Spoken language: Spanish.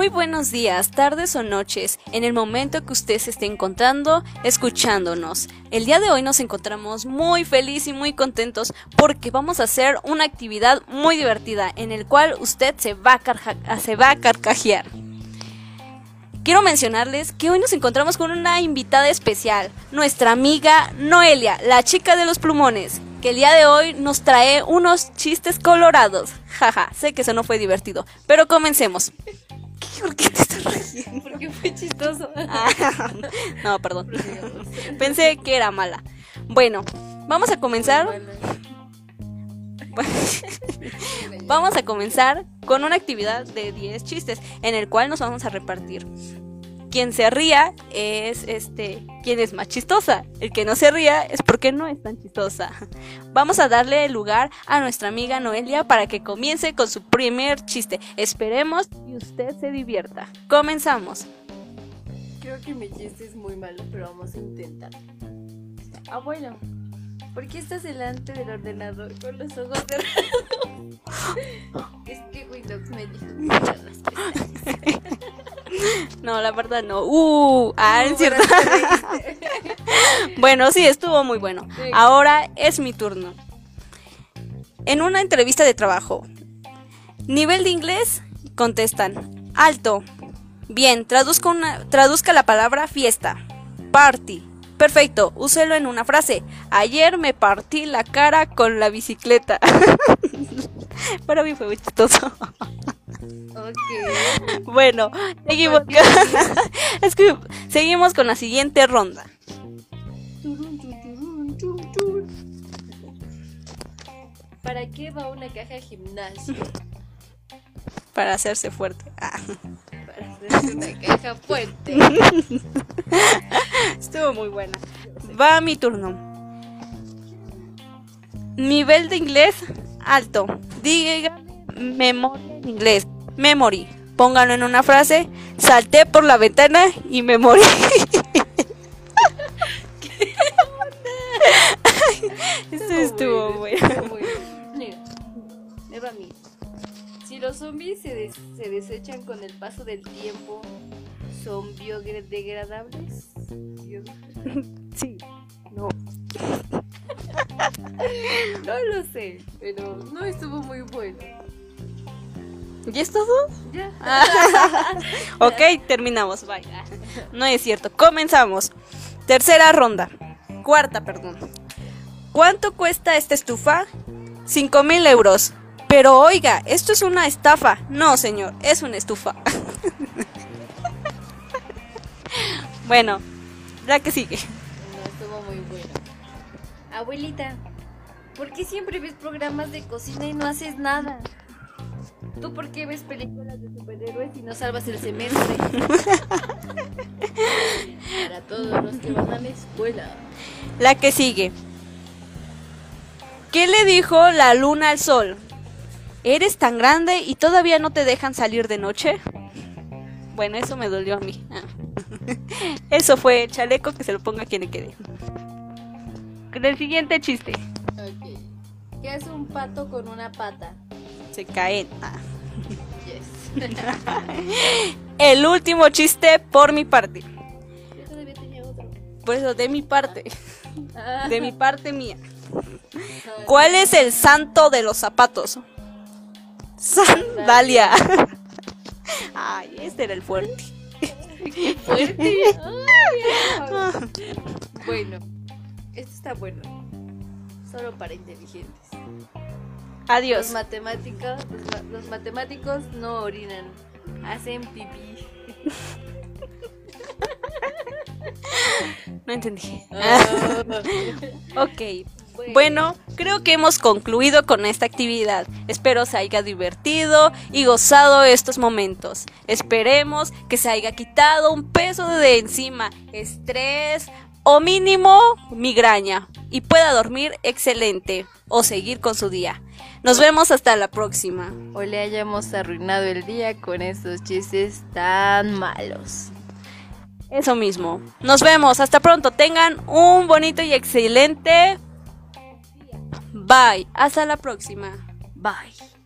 Muy buenos días, tardes o noches, en el momento que usted se esté encontrando, escuchándonos. El día de hoy nos encontramos muy felices y muy contentos porque vamos a hacer una actividad muy divertida en el cual usted se va a, se va a carcajear. Quiero mencionarles que hoy nos encontramos con una invitada especial, nuestra amiga Noelia, la chica de los plumones, que el día de hoy nos trae unos chistes colorados. Jaja, sé que eso no fue divertido, pero comencemos. ¿Por qué te estás riendo? Porque fue chistoso. Ah, no, perdón. Pensé que era mala. Bueno, vamos a comenzar. vamos a comenzar con una actividad de 10 chistes en el cual nos vamos a repartir quien se ría es este quien es más chistosa. El que no se ría es porque no es tan chistosa. Vamos a darle lugar a nuestra amiga Noelia para que comience con su primer chiste. Esperemos y usted se divierta. Comenzamos. Creo que mi chiste es muy malo, pero vamos a intentar. Abuelo, ¿por qué estás delante del ordenador con los ojos cerrados? es que Windows me dijo No, la verdad no. Uh, ah, cierto. bueno, sí, estuvo muy bueno. Ahora es mi turno. En una entrevista de trabajo. Nivel de inglés, contestan. Alto. Bien, traduzca, una, traduzca la palabra fiesta. Party. Perfecto, úselo en una frase. Ayer me partí la cara con la bicicleta. Para mí fue muy chistoso. Bueno, seguimos. es que seguimos con la siguiente ronda. ¿Para qué va una caja de gimnasio? Para hacerse fuerte. Ah. Para hacerse una caja fuerte. Estuvo muy buena. Va mi turno. Nivel de inglés alto. Diga memoria en inglés memory. Pónganlo en una frase. Salté por la ventana y me morí. Eso estuvo bueno. Mira, mí. Si los zombies se, se desechan con el paso del tiempo, ¿son biodegradables? Sí. No. no lo sé, pero no estuvo muy bueno. ¿Ya es todo? Ya. ok, terminamos. Bye. No es cierto. Comenzamos. Tercera ronda. Cuarta, perdón. ¿Cuánto cuesta esta estufa? Cinco mil euros. Pero oiga, esto es una estafa. No, señor, es una estufa. bueno, la que sigue. No, estuvo muy bueno. Abuelita, ¿por qué siempre ves programas de cocina y no haces nada? ¿Tú por qué ves películas de superhéroes y no salvas el semestre? Para todos los que van a la escuela. La que sigue. ¿Qué le dijo la luna al sol? ¿Eres tan grande y todavía no te dejan salir de noche? Bueno, eso me dolió a mí. Eso fue chaleco que se lo ponga quien le quede. El siguiente chiste. ¿Qué es un pato con una pata? Se caen. Ah. El último chiste por mi parte. Por eso, de mi parte. De mi parte mía. ¿Cuál es el santo de los zapatos? Sandalia. Ay, este era el fuerte. Fuerte. bueno, esto está bueno. Solo para inteligentes. Adiós. Los matemáticos, los, matemáticos no orinan, hacen pipí. No entendí. Ah. ok. Bueno, creo que hemos concluido con esta actividad. Espero se haya divertido y gozado estos momentos. Esperemos que se haya quitado un peso de encima, estrés o mínimo migraña y pueda dormir excelente o seguir con su día. Nos vemos hasta la próxima. O le hayamos arruinado el día con esos chistes tan malos. Eso mismo. Nos vemos. Hasta pronto. Tengan un bonito y excelente. Bye. Hasta la próxima. Bye.